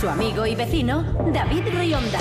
Su amigo y vecino, David Rionda.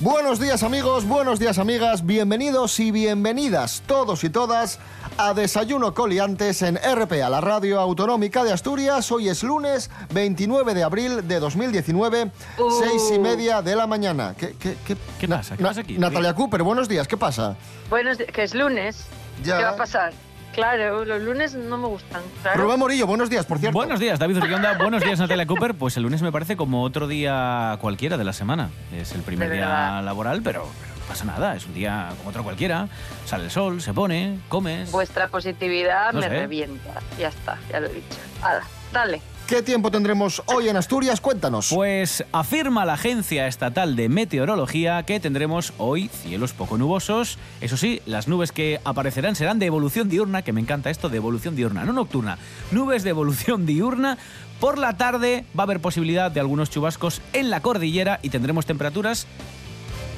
Buenos días amigos, buenos días amigas, bienvenidos y bienvenidas todos y todas a Desayuno Coliantes en RPA, la radio autonómica de Asturias. Hoy es lunes 29 de abril de 2019, seis y media de la mañana. ¿Qué, qué, qué, ¿Qué pasa? ¿Qué Na- pasa aquí? Natalia Cooper, buenos días, ¿qué pasa? Buenos di- que es lunes. Ya. ¿Qué va a pasar? Claro, los lunes no me gustan. Claro. Rubén Morillo, buenos días, por cierto. Buenos días, David Rionda. Buenos días, Natalia Cooper. Pues el lunes me parece como otro día cualquiera de la semana. Es el primer día laboral, pero, pero no pasa nada. Es un día como otro cualquiera. Sale el sol, se pone, comes. Vuestra positividad No me sé. revienta. Ya está, ya lo he dicho. Hala, dale. ¿Qué tiempo tendremos hoy en Asturias? Cuéntanos. Pues afirma la Agencia Estatal de Meteorología que tendremos hoy cielos poco nubosos. Eso sí, las nubes que aparecerán serán de evolución diurna, que me encanta esto de evolución diurna, no nocturna. Nubes de evolución diurna. Por la tarde va a haber posibilidad de algunos chubascos en la cordillera y tendremos temperaturas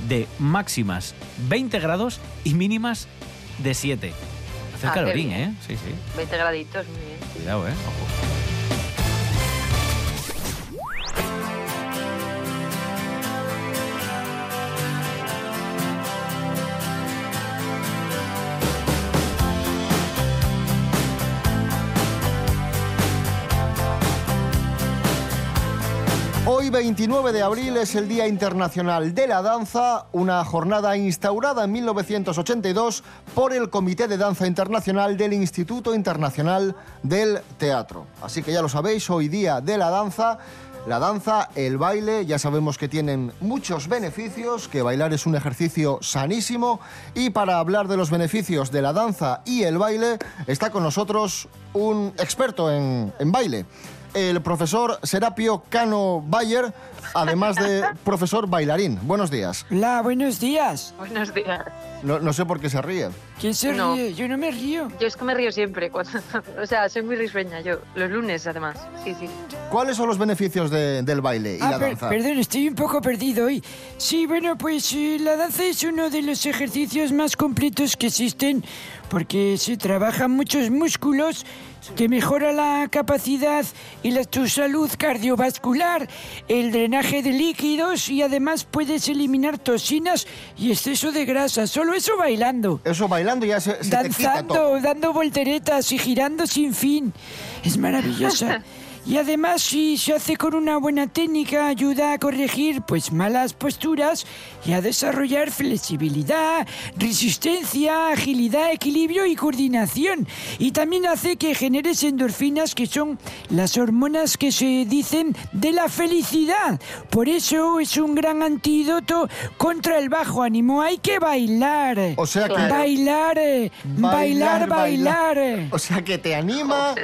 de máximas 20 grados y mínimas de 7. Hace Ah, calorín. ¿eh? Sí, sí. 20 graditos, muy bien. Cuidado, ¿eh? Ojo. 29 de abril es el Día Internacional de la Danza, una jornada instaurada en 1982 por el Comité de Danza Internacional del Instituto Internacional del Teatro. Así que ya lo sabéis, hoy Día de la Danza. La danza, el baile, ya sabemos que tienen muchos beneficios, que bailar es un ejercicio sanísimo y para hablar de los beneficios de la danza y el baile está con nosotros un experto en, en baile el profesor Serapio Cano Bayer, además de profesor bailarín. Buenos días. Hola, buenos días. Buenos días. No, no sé por qué se ríe. ¿Quién se No. ríe? Yo no me río. Yo es que me río siempre. Cuando... o sea, soy muy risueña yo. Los lunes, además. Sí, sí. ¿Cuáles son los beneficios de- del baile y Ah, la per- danza? perdón, estoy un poco perdido hoy. Sí, bueno, pues eh, la danza es uno de los ejercicios más completos que existen porque se trabajan muchos músculos, te mejora la capacidad y la, tu salud cardiovascular, el drenaje de líquidos y además puedes eliminar toxinas y exceso de grasa. Solo eso bailando. Eso bailando ya se, se te quita todo. danzando, dando volteretas y girando sin fin. Es maravillosa. Y además, si se hace con una buena técnica, ayuda a corregir pues malas posturas y a desarrollar flexibilidad, resistencia, agilidad, equilibrio y coordinación. Y también hace que generes endorfinas, que son las hormonas que se dicen de la felicidad. Por eso es un gran antídoto contra el bajo ánimo. Hay que bailar. O sea que... Bailar, eh, bailar, bailar. eh. O sea que te anima,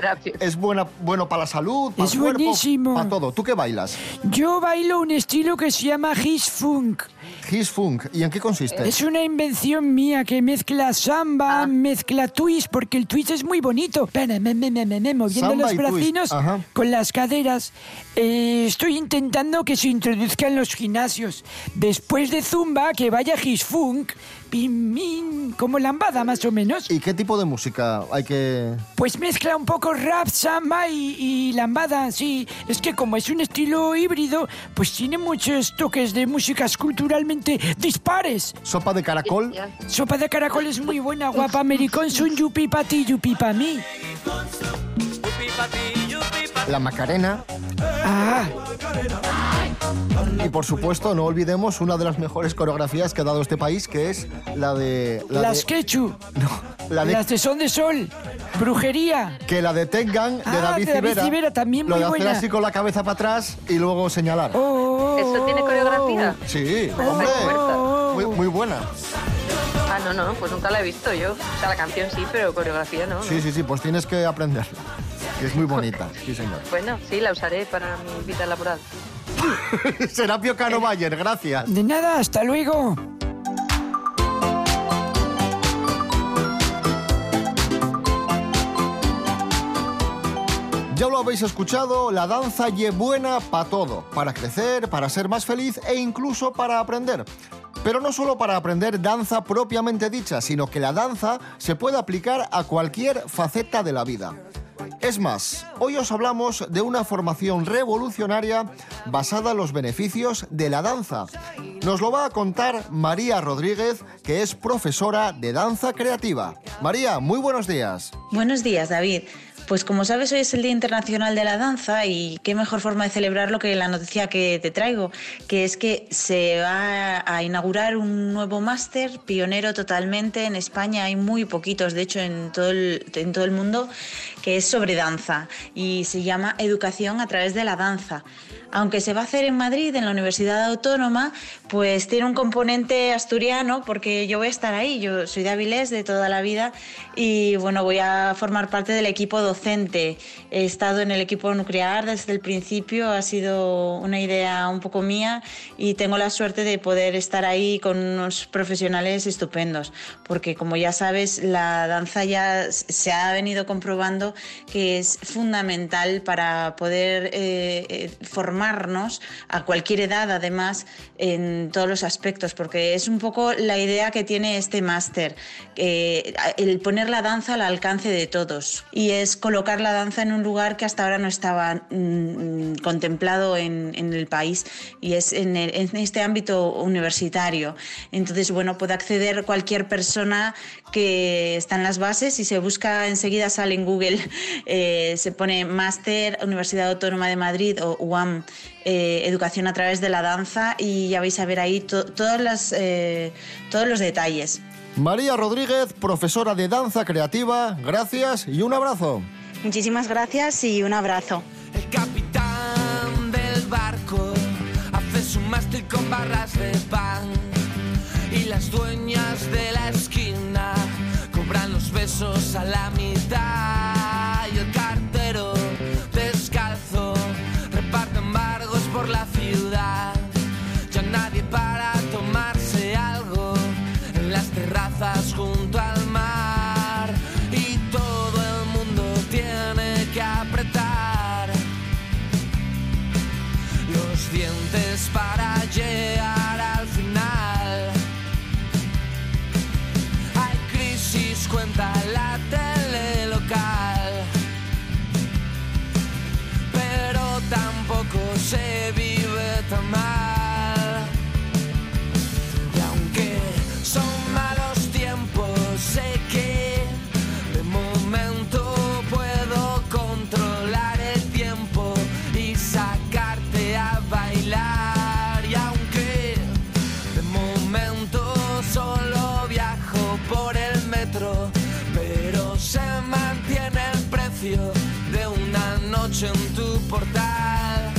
es buena, bueno para la salud, para Es el cuerpo, buenísimo. para todo. ¿Tú qué bailas? Yo bailo un estilo que se llama His Funk. His Funk. ¿Y en qué consiste? Es una invención mía que mezcla samba, Ah. mezcla twist, porque el twist es muy bonito. Me, me, me, me, me, moviendo Samba los bracinos con las caderas. Eh, estoy intentando que se introduzca en los gimnasios. Después de zumba, que vaya His Funk, pim, pim, como lambada más o menos. ¿Y qué tipo de música hay que...? Pues mezcla un poco rap, samba y, y lambada, sí. Es que como es un estilo híbrido, pues tiene muchos toques de músicas culturalmente dispares. ¿Sopa de caracol? Sopa de caracol es muy buena, guapa. Americón son yupi pa ti, yupi pa mí. La Macarena. Ah, Y por supuesto, no olvidemos una de las mejores coreografías que ha dado este país, que es la de... La las de, quechu, no, la de las de son de sol, brujería. que la de Tengan, de Ah, David de David Civera, Civera, también lo muy de hacer buena. así con la cabeza para atrás y luego señalar. Oh, ¿Eso tiene coreografía? Sí, Oh. hombre, Oh. muy, muy buena. Ah, no, no, pues nunca la he visto yo. O sea, la canción sí, pero coreografía no. ¿no? Sí, sí, sí, pues tienes que aprender. Que es muy bonita, sí señor. Bueno, sí, la usaré para mi vida laboral. Serapio Cano Bayer, gracias. De nada, hasta luego. Ya lo habéis escuchado, la danza es buena para todo, para crecer, para ser más feliz e incluso para aprender. Pero no solo para aprender danza propiamente dicha, sino que la danza se puede aplicar a cualquier faceta de la vida. Es más, hoy os hablamos de una formación revolucionaria basada en los beneficios de la danza. Nos lo va a contar María Rodríguez, que es profesora de danza creativa. María, muy buenos días. Buenos días, David. Pues como sabes, hoy es el Día Internacional de la Danza y qué mejor forma de celebrarlo que la noticia que te traigo, que es que se va a inaugurar un nuevo máster pionero totalmente en España. Hay muy poquitos, de hecho, en todo el, en todo el mundo, que es sobre danza y se llama Educación a través de la danza. Aunque se va a hacer en Madrid, en la Universidad Autónoma, pues tiene un componente asturiano porque yo voy a estar ahí. Yo soy de Avilés de toda la vida y bueno, voy a formar parte del equipo docente. He estado en el equipo nuclear desde el principio, ha sido una idea un poco mía y tengo la suerte de poder estar ahí con unos profesionales estupendos, porque como ya sabes, la danza ya se ha venido comprobando que es fundamental para poder eh, eh, formarnos a cualquier edad, además, en todos los aspectos, porque es un poco la idea que tiene este máster, eh, el poner la danza al alcance de todos. Y es colocar la danza en un lugar que hasta ahora no estaba mm, contemplado en, en, el país y es en, el, en, este ámbito universitario. Entonces, bueno, puede acceder cualquier persona que está en las bases y se busca enseguida, sale en Google, eh, se pone máster Universidad Autónoma de Madrid o UAM eh, educación a través de la danza y ya vais a ver ahí to todas las, eh, todos los detalles. María Rodríguez, profesora de danza creativa, gracias y un abrazo. Muchísimas gracias y un abrazo. El capitán del barco hace su mástil con barras de pan y las dueñas de la esquina cobran los besos a la mitad y el cartero descalzo reparte embargos por la ciudad. Noche en tu portal.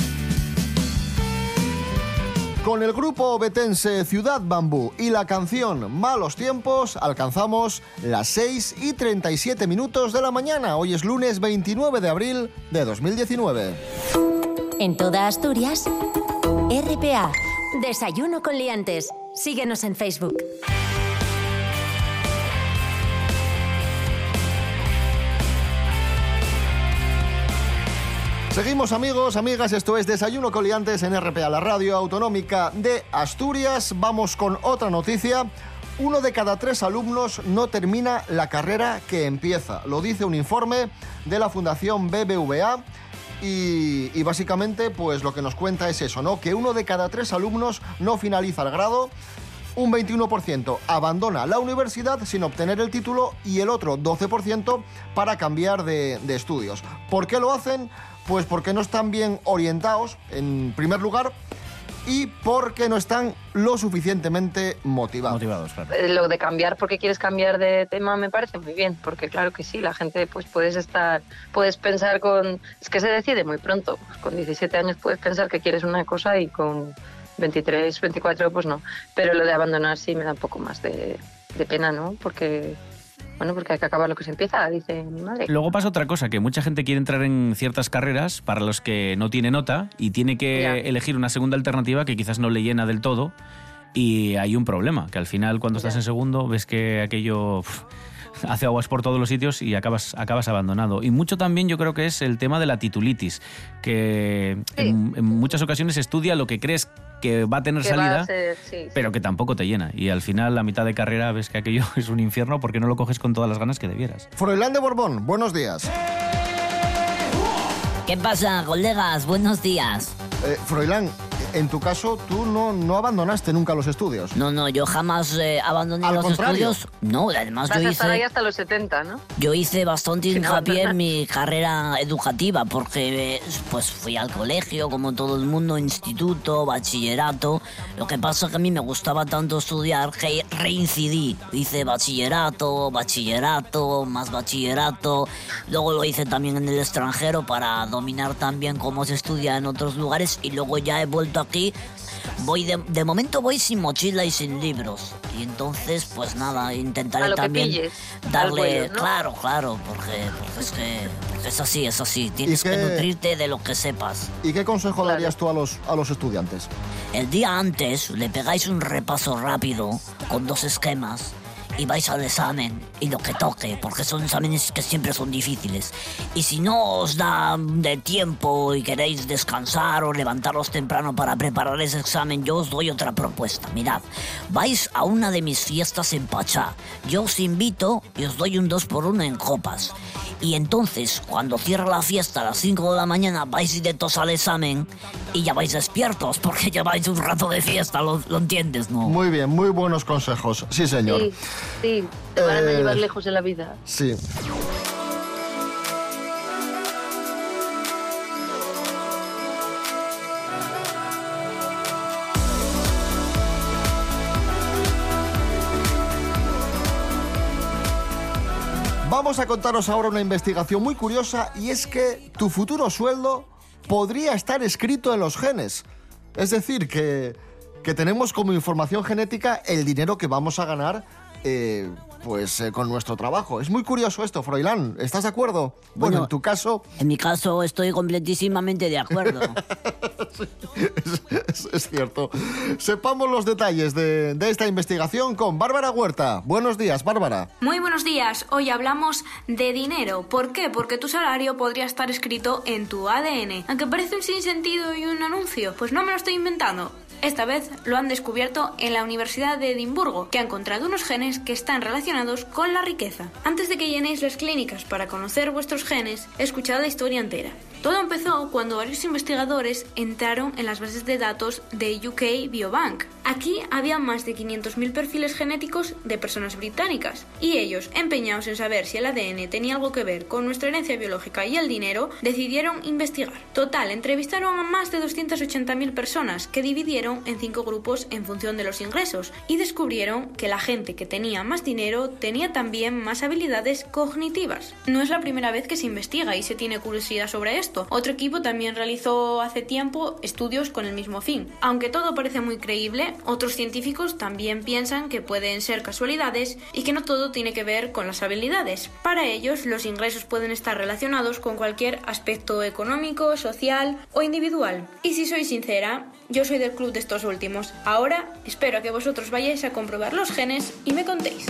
Con el grupo obetense Ciudad Bambú y la canción Malos Tiempos alcanzamos las 6 y 37 minutos de la mañana. Hoy es lunes 29 de abril de 2019. En toda Asturias, RPA, Desayuno con Liantes. Síguenos en Facebook. Seguimos amigos, amigas, esto es Desayuno Coliantes en RPA, la radio autonómica de Asturias. Vamos con otra noticia. Uno de cada tres alumnos no termina la carrera que empieza. Lo dice un informe de la Fundación BBVA. Y, y, básicamente, pues lo que nos cuenta es eso, ¿no? Que uno de cada tres alumnos no finaliza el grado, un 21% abandona la universidad sin obtener el título y el otro 12% para cambiar de, de estudios. ¿Por qué lo hacen? Pues porque no están bien orientados, en primer lugar, y porque no están lo suficientemente motivados. Motivados, claro. Eh, Lo de cambiar porque quieres cambiar de tema me parece muy bien, porque claro que sí, la gente pues puedes estar, puedes pensar con, es que se decide muy pronto, con 17 años puedes pensar que quieres una cosa y con 23, 24 pues no, pero lo de abandonar sí me da un poco más de, de pena, ¿no? Porque Bueno, porque hay que acabar lo que se empieza, dice mi madre. Luego pasa otra cosa, que mucha gente quiere entrar en ciertas carreras para los que no tiene nota y tiene que Ya. elegir una segunda alternativa que quizás no le llena del todo y hay un problema, que al final cuando estás en segundo ves que aquello hace aguas por todos los sitios y acabas, acabas abandonado. Y mucho también yo creo que es el tema de la titulitis, que Sí. en, en muchas ocasiones estudia lo que crees que va a tener Que salida. a ser- sí, sí. Pero que tampoco te llena. Y al final, a mitad de carrera, ves que aquello es un infierno porque no lo coges con todas las ganas que debieras. Froilán de Borbón, buenos días. ¿Qué pasa, colegas? Buenos días. Eh, Froilán, en tu caso, tú no, no abandonaste nunca los estudios. No, no, yo jamás eh, abandoné Al los contrario. estudios. No, además Vas yo a estar ahí hice, hasta los 70, ¿no? yo hice bastante hincapié en mi carrera educativa porque eh, pues fui al colegio como todo el mundo, instituto, bachillerato. Lo que pasa es que a mí me gustaba tanto estudiar que reincidí. Hice bachillerato, bachillerato, más bachillerato. Luego lo hice también en el extranjero para dominar también cómo se estudia en otros lugares y luego ya he vuelto aquí Voy de, de momento voy sin mochila y sin libros. Y entonces, pues nada, intentaré también pilles, darle. ¿no? Claro, claro, porque, porque es que porque es así, es así. Tienes qué- que nutrirte de lo que sepas. ¿Y qué consejo Claro. darías tú a los, a los estudiantes? El día antes le pegáis un repaso rápido con dos esquemas y vais al examen y lo que toque, porque son exámenes que siempre son difíciles. Y si no os da de tiempo y queréis descansar o levantaros temprano para preparar ese examen, yo os doy otra propuesta. Mirad, vais a una de mis fiestas en Pachá. Yo os invito y os doy un 2 por 1 en copas. Y entonces, cuando cierra la fiesta a las 5 de la mañana, vais directos al examen y ya vais despiertos porque lleváis un rato de fiesta, ¿lo, lo entiendes, no? Muy bien, muy buenos consejos. Sí, señor. Sí, sí, te van a Eh, llevar lejos en la vida. Sí. Vamos a contaros ahora una investigación muy curiosa y es que tu futuro sueldo podría estar escrito en los genes. Es decir, que, que tenemos como información genética el dinero que vamos a ganar eh, pues eh, con nuestro trabajo. Es muy curioso esto, Froilán. ¿Estás de acuerdo? Bueno, Bueno. en tu caso En mi caso estoy completísimamente de acuerdo. es, es cierto. Sepamos los detalles de, de esta investigación con Bárbara Huerta. Buenos días, Bárbara. Muy buenos días. Hoy hablamos de dinero. ¿Por qué? Porque tu salario podría estar escrito en tu ADN. Aunque parece un sinsentido y un anuncio, pues no me lo estoy inventando. Esta vez lo han descubierto en la Universidad de Edimburgo, que ha encontrado unos genes que están relacionados con la riqueza. Antes de que llenéis las clínicas para conocer vuestros genes, escuchad la historia entera. Todo empezó cuando varios investigadores entraron en las bases de datos de UK Biobank. Aquí había más de 500.000 perfiles genéticos de personas británicas y ellos, empeñados en saber si el ADN tenía algo que ver con nuestra herencia biológica y el dinero, decidieron investigar. Total, entrevistaron a más de 280.000 personas que dividieron en cinco grupos en función de los ingresos y descubrieron que la gente que tenía más dinero tenía también más habilidades cognitivas. No es la primera vez que se investiga y se tiene curiosidad sobre esto. Otro equipo también realizó hace tiempo estudios con el mismo fin. Aunque todo parece muy creíble, otros científicos también piensan que pueden ser casualidades y que no todo tiene que ver con las habilidades. Para ellos, los ingresos pueden estar relacionados con cualquier aspecto económico, social o individual. Y si soy sincera, yo soy del club de estos últimos. Ahora espero que vosotros vayáis a comprobar los genes y me contéis.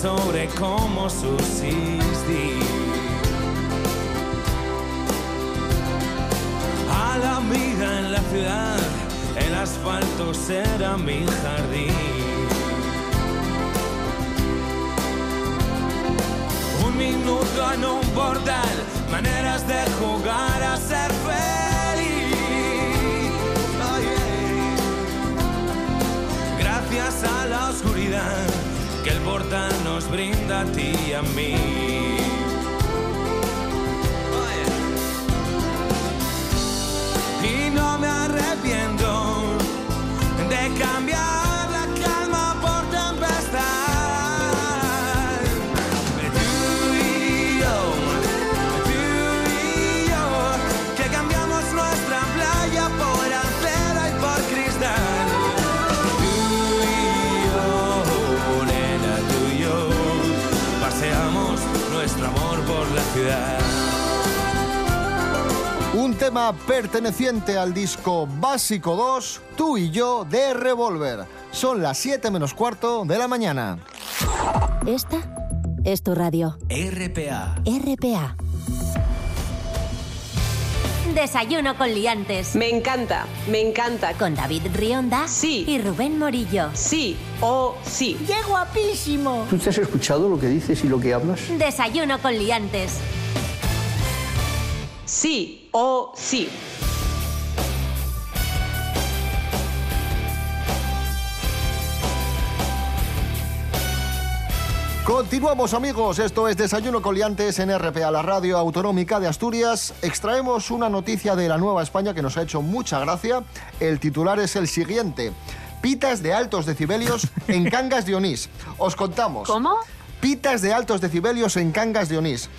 Sobre cómo subsistir. A la vida en la ciudad, el asfalto será mi jardín. Un minuto en un portal, maneras de jugar a ser feliz. Gracias a la oscuridad nos brinda a ti y a mí. Y no me arrepiento de cambiar. Tema perteneciente al disco Básico 2, Tú y yo, de Revolver. Son las 7 menos cuarto de la mañana. Esta es tu radio. RPA. RPA. Desayuno con liantes. Me encanta, me encanta. Con David Rionda. Sí. Y Rubén Morillo. Sí o sí. ¡Qué guapísimo! ¿Tú te has escuchado lo que dices y lo que hablas? Desayuno con liantes. Sí o sí. Continuamos amigos, esto es Desayuno Coliantes en RPA, la radio autonómica de Asturias. Extraemos una noticia de la Nueva España que nos ha hecho mucha gracia. El titular es el siguiente. Pitas de altos decibelios en Cangas de Onís. Os contamos. ¿Cómo? Pitas de altos decibelios en Cangas de Onís.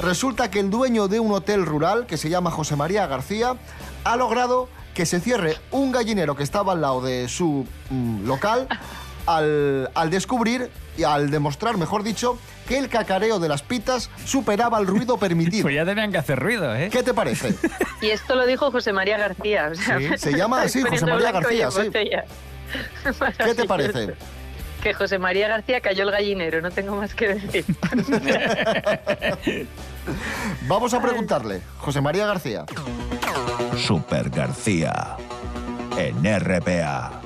Resulta que el dueño de un hotel rural, que se llama José María García, ha logrado que se cierre un gallinero que estaba al lado de su mm, local al, al descubrir y al demostrar, mejor dicho, que el cacareo de las pitas superaba el ruido permitido. Pues ya tenían que hacer ruido, ¿eh? ¿Qué te parece? Y esto lo dijo José María García. o sea, Sí, me se llama así, José María García, sí. ¿Qué te parece? Que José María García cayó el gallinero, no tengo más que decir. Vamos a preguntarle, José María García. Super García en RPA.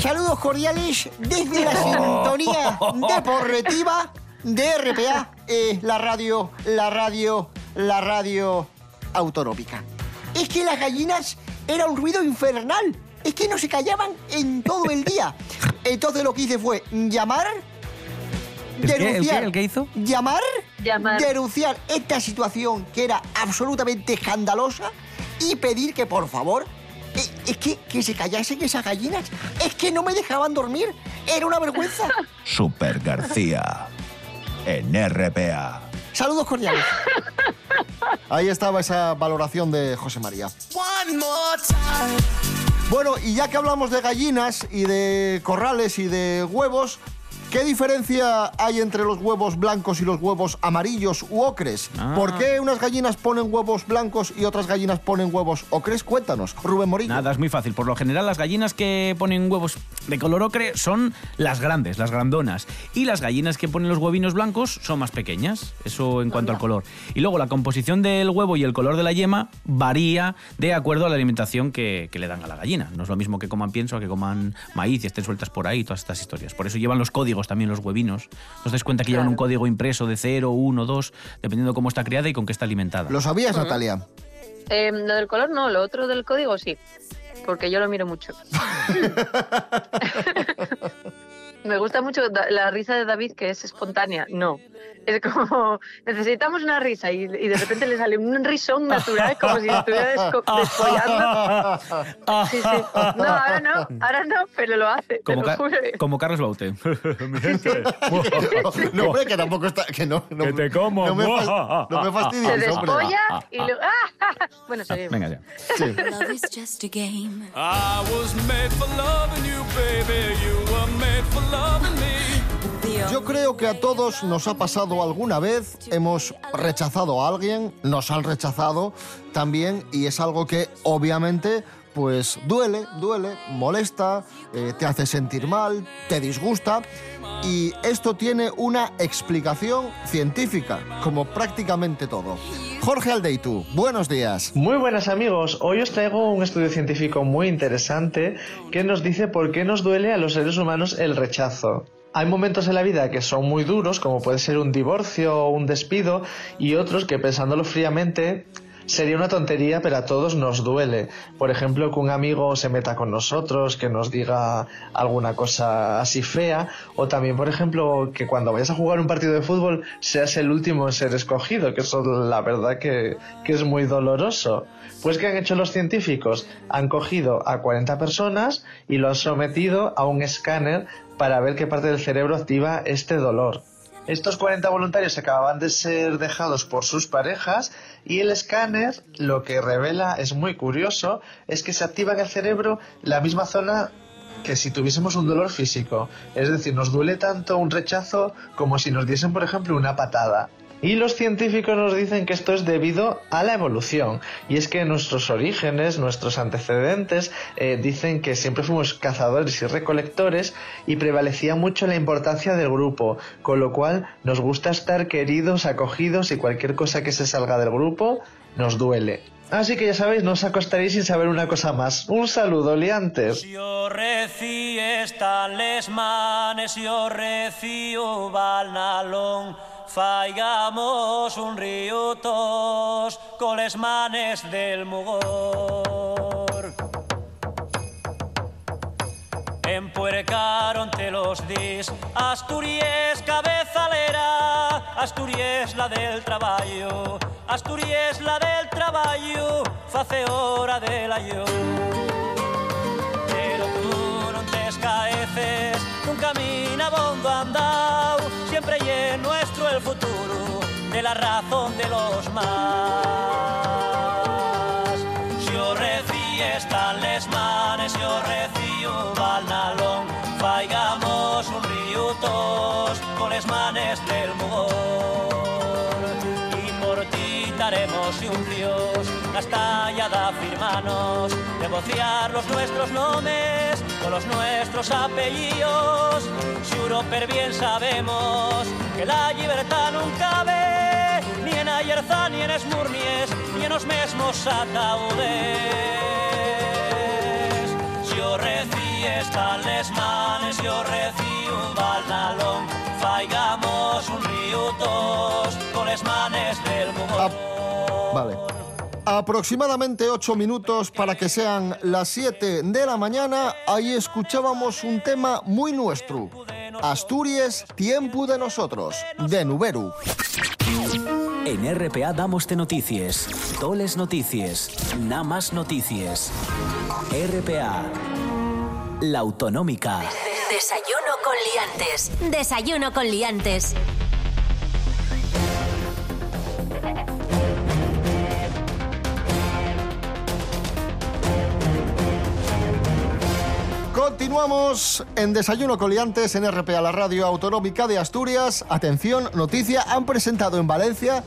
Saludos cordiales desde la sintonía deportiva de RPA, eh, la radio, la radio, la radio autonómica. Es que las gallinas era un ruido infernal. Es que no se callaban en todo el día. Entonces lo que hice fue llamar, ¿El qué? ¿El qué? denunciar, ¿El qué hizo? llamar, Llamar. denunciar esta situación que era absolutamente escandalosa y pedir que por favor es que, que se callasen esas gallinas. Es que no me dejaban dormir. Era una vergüenza. Super García en RPA. Saludos cordiales. Ahí estaba esa valoración de José María. One more time. Bueno, y ya que hablamos de gallinas y de corrales y de huevos, ¿qué diferencia hay entre los huevos blancos y los huevos amarillos u ocres? Ah. ¿Por qué unas gallinas ponen huevos blancos y otras gallinas ponen huevos ocres? Cuéntanos, Rubén Morillo. Nada, es muy fácil. Por lo general, las gallinas que ponen huevos de color ocre son las grandes, las grandonas. Y las gallinas que ponen los huevinos blancos son más pequeñas. Eso en cuanto al color. Y luego la composición del huevo y el color de la yema varía de acuerdo a la alimentación que, que le dan a la gallina. No es lo mismo que coman pienso a que coman maíz y estén sueltas por ahí, todas estas historias. Por eso llevan los códigos también los huevinos. Os dais cuenta que llevan un código impreso de 0, 1, 2, dependiendo cómo está criada y con qué está alimentada. ¿Lo sabías, Natalia? Eh, lo del color no, lo otro del código sí, porque yo lo miro mucho. Me gusta mucho la risa de David, que es espontánea. No, es como necesitamos una risa y, y de repente le sale un risón natural, como si estuviera desco- descollando. Sí, sí. No, ahora no, ahora no, pero lo hace. te Como, lo Ca- juro. como Carlos Baute. no, hombre, que tampoco está... Que no, no, Que te como. No me, fas- no me Se fastidies, hombre. despolla y luego... Bueno, seguimos. Venga ya. Love is just a game. I was made for loving you, baby. You were made for loving. Yo creo que a todos nos ha pasado alguna vez, hemos rechazado a alguien, nos han rechazado también y es algo que obviamente pues duele, duele, molesta, eh, te hace sentir mal, te disgusta y esto tiene una explicación científica, como prácticamente todo. Jorge Aldeitu, buenos días. Muy buenas amigos, hoy os traigo un estudio científico muy interesante que nos dice por qué nos duele a los seres humanos el rechazo. Hay momentos en la vida que son muy duros, como puede ser un divorcio o un despido, y otros que pensándolo fríamente sería una tontería, pero a todos nos duele. Por ejemplo, que un amigo se meta con nosotros, que nos diga alguna cosa así fea, o también, por ejemplo, que cuando vayas a jugar un partido de fútbol seas el último en ser escogido, que eso la verdad que, que es muy doloroso. Pues ¿qué han hecho los científicos? Han cogido a 40 personas y lo han sometido a un escáner para ver qué parte del cerebro activa este dolor. Estos 40 voluntarios acababan de ser dejados por sus parejas y el escáner lo que revela es muy curioso, es que se activa en el cerebro la misma zona que si tuviésemos un dolor físico. Es decir, nos duele tanto un rechazo como si nos diesen, por ejemplo, una patada. Y los científicos nos dicen que esto es debido a la evolución. Y es que nuestros orígenes, nuestros antecedentes, eh, dicen que siempre fuimos cazadores y recolectores y prevalecía mucho la importancia del grupo, con lo cual nos gusta estar queridos, acogidos y cualquier cosa que se salga del grupo nos duele. Así que ya sabéis, no os acostaréis sin saber una cosa más. Un saludo, liantes. Balnalón. Faigamos un río tos con les manes del mugor. Empuercaron te los dis, Asturias cabezalera, Asturias la del traballo, Asturias la del traballo, face hora de la escaeces, un camino abondo andao, siempre y en nuestro el futuro, de la razón de los más. Recies tan les manes, si os recio balnalón, ti daremos y un dios, las tallada firmanos, negociar los nuestros nombres con los nuestros apellidos. Si per bien sabemos que la libertad nunca ve, ni en Ayerza, ni en Esmurnies, ni en los mesmos ataúdes. Si os les manes, si os un balnalón, faigamos un río tos con les manes del mugor. Vale. Aproximadamente 8 minutos para que sean las 7 de la mañana. Ahí escuchábamos un tema muy nuestro. Asturias, tiempo de nosotros, de Nuberu. En RPA damos de noticias, toles noticias, nada más noticias. RPA, la autonómica. Desayuno con liantes. Desayuno con liantes. Continuamos en Desayuno Coliantes en RPA, la radio autonómica de Asturias. Atención, noticia, han presentado en Valencia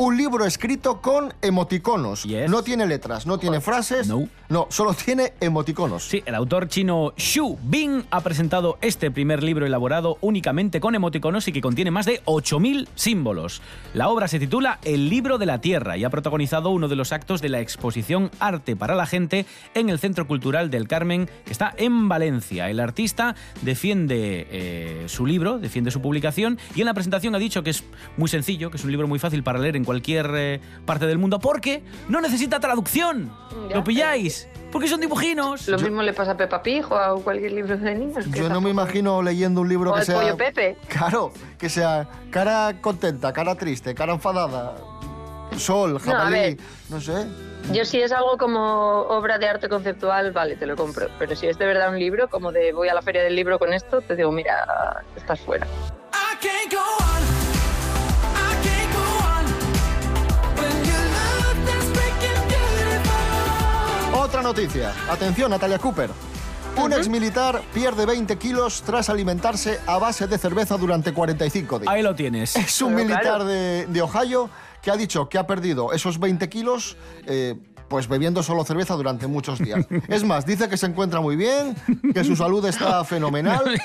un libro escrito con emoticonos. No tiene letras, no tiene frases. No. solo tiene emoticonos. Sí, el autor chino Xu Bing ha presentado este primer libro elaborado únicamente con emoticonos y que contiene más de 8.000 símbolos. La obra se titula El libro de la tierra y ha protagonizado uno de los actos de la exposición Arte para la gente en el Centro Cultural del Carmen, que está en Valencia. El artista defiende eh, su libro, defiende su publicación y en la presentación ha dicho que es muy sencillo, que es un libro muy fácil para leer en cualquier eh, parte del mundo porque no necesita traducción. Ya. ¿Lo pilláis? Porque son dibujinos. Lo mismo le pasa a Peppa Pig o a cualquier libro de niños. Yo no me imagino leyendo un libro O que el sea. pollo Pepe. Claro, que sea cara contenta, cara triste, cara enfadada, sol, No, jabalí, ver. no sé. Yo si es algo como obra de arte conceptual, vale, te lo compro. Pero si es de verdad un libro, como de voy a la feria del libro con esto, te digo, mira, estás fuera. Otra noticia. Atención, Natalia Cooper. Un ex militar pierde 20 kilos tras alimentarse a base de cerveza durante 45 días. Ahí lo tienes. Es un militar de, de Ohio que ha dicho que ha perdido esos 20 kilos eh, pues bebiendo solo cerveza durante muchos días. Es más, dice que se encuentra muy bien, que su salud está fenomenal.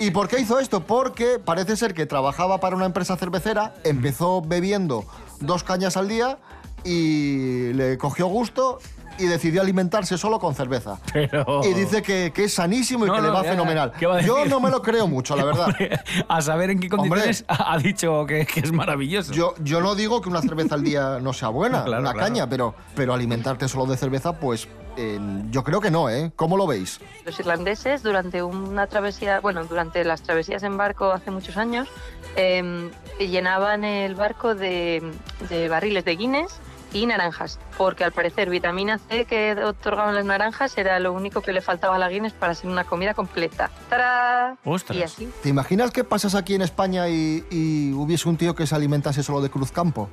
¿Y por qué hizo esto? Porque parece ser que trabajaba para una empresa cervecera, empezó bebiendo dos cañas al día y le cogió gusto y decidió alimentarse solo con cerveza. Pero... Y dice que, que es sanísimo y No, que no, le va ya, fenomenal. ¿qué va a Yo no me lo creo mucho, la verdad. A saber en qué condiciones ha dicho que, que es maravilloso. Yo, yo no digo que una cerveza al día no sea buena, Claro, una claro. caña, pero, pero alimentarte solo de cerveza, pues eh, yo creo que no, ¿eh? ¿Cómo lo veis? Los irlandeses, durante una travesía, bueno, durante las travesías en barco hace muchos años, eh, llenaban el barco de, de barriles de Guinness y naranjas, porque al parecer vitamina C que otorgaban las naranjas era lo único que le faltaba a la Guinness para ser una comida completa. ¡Tarán! Ostras. Y así. ¿Te imaginas que pasas aquí en España y, y hubiese un tío que se alimentase solo de cruzcampo?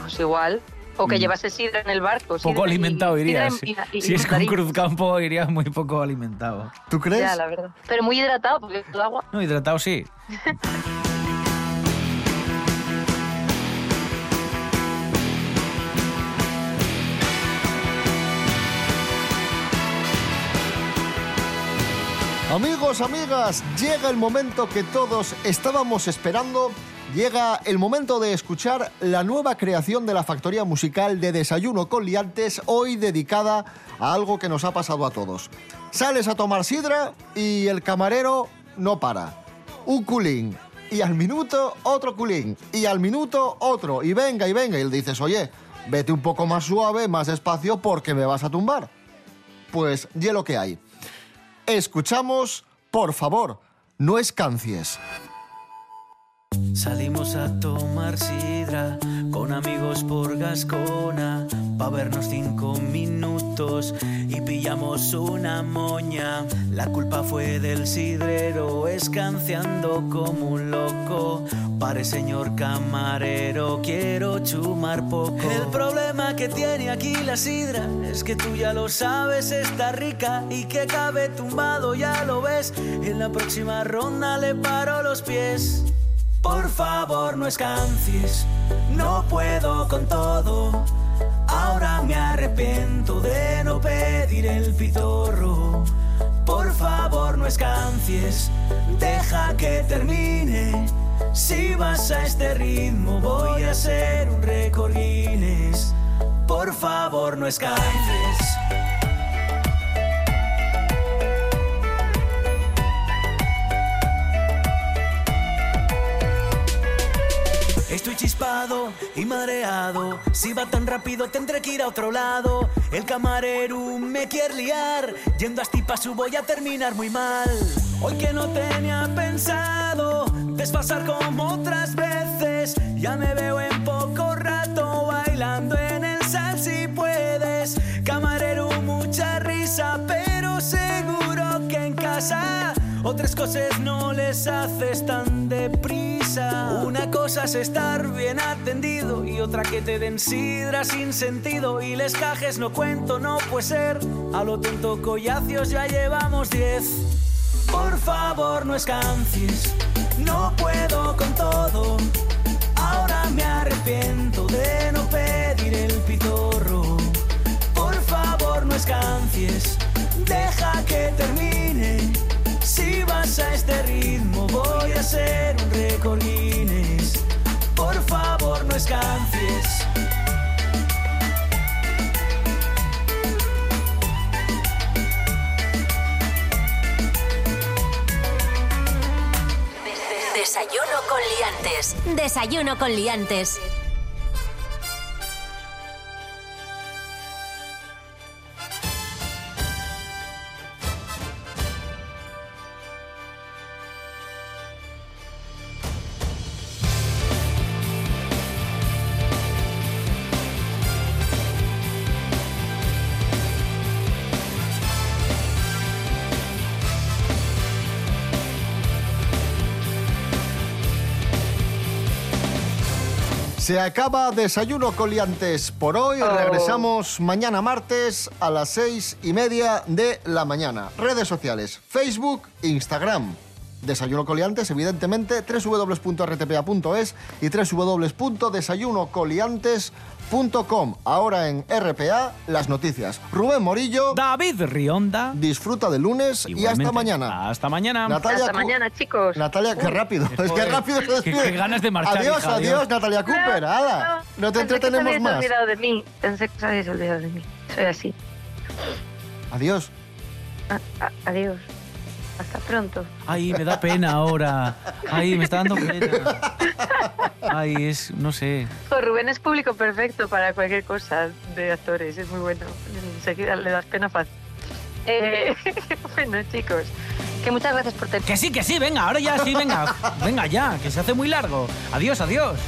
Pues igual, O que Mm. llevase sidra en el barco. Poco y- alimentado irías. y- y- y si es con. Cruzcampo iría muy poco alimentado. ¿Tú crees? Ya, la verdad. Pero muy hidratado porque el agua. No, hidratado sí. Amigos, amigas, llega el momento que todos estábamos esperando. Llega el momento de escuchar la nueva creación de la factoría musical de Desayuno con Liantes, hoy dedicada a algo que nos ha pasado a todos. Sales a tomar sidra y el camarero no para. Un culín. Y al minuto otro culín. Y al minuto otro. Y venga, y venga. Y le dices, oye, vete un poco más suave, más despacio, porque me vas a tumbar. Pues, ya lo que hay. Escuchamos, por favor, no escancies. Salimos a tomar sidra con amigos por Gascona pa vernos cinco minutos y pillamos una moña. La culpa fue del sidrero escanciando como un loco. Pare señor camarero, quiero chumar poco. El problema que tiene aquí la sidra es que tú ya lo sabes, está rica y que cabe tumbado, ya lo ves. En la próxima ronda le paro los pies. Por favor, no escancies, no puedo con todo. Ahora me arrepiento de no pedir el pitorro. Por favor, no escancies, deja que termine. Si vas a este ritmo, voy a hacer un récord. Por favor, no escancies. Estoy chispado y mareado. Si va tan rápido, tendré que ir a otro lado. El camarero me quiere liar. Yendo a su voy a terminar muy mal. Hoy que no tenía pensado desfasar como otras veces. Ya me veo en poco rato bailando en el sal si puedes. Camarero, mucha risa, pero seguro que en casa. Otras cosas no les haces tan deprisa. Una cosa es estar bien atendido y otra que te den sidra sin sentido. Y les cajes no cuento, no puede ser. A lo tonto collacios ya llevamos diez. Por favor, no escancies. No puedo con todo. Ahora me arrepiento de no pedir el pitorro. Por favor, no escancies. Deja que termine. Si vas a este ritmo, voy a hacer un récord Guinness. Por favor, no escancies. Liantes. Desayuno con liantes. Se acaba Desayuno Coliantes por hoy. Oh. Regresamos mañana martes a las seis y media de la mañana. Redes sociales, Facebook, Instagram. Desayuno Coliantes, evidentemente, www.rtpa.es y www.desayunocoliantes.com. Ahora en RPA, las noticias. Rubén Morillo. David Rionda. Disfruta del lunes y Igualmente. hasta mañana. Hasta mañana. Natalia Hasta Cu- mañana, chicos. Natalia, qué rápido. Es que rápido se qué- despide. qué ganas de marchar, Adiós, hija, adiós, adiós. Natalia Cooper. No te Pensé que os entretenemos habíais más. olvidado de mí. Pensé que os habéis olvidado de mí. Soy así. Adiós. A- a- adiós. Hasta pronto. Ay, me da pena ahora. Ay, me está dando pena. Ay, es, no sé. Jo, Rubén es público perfecto para cualquier cosa de actores. Es muy bueno. Enseguida le das pena fácil. Eh, bueno, chicos, que muchas gracias por tener. Que sí, que sí, venga, ahora ya sí, venga. Venga ya, que se hace muy largo. Adiós, adiós.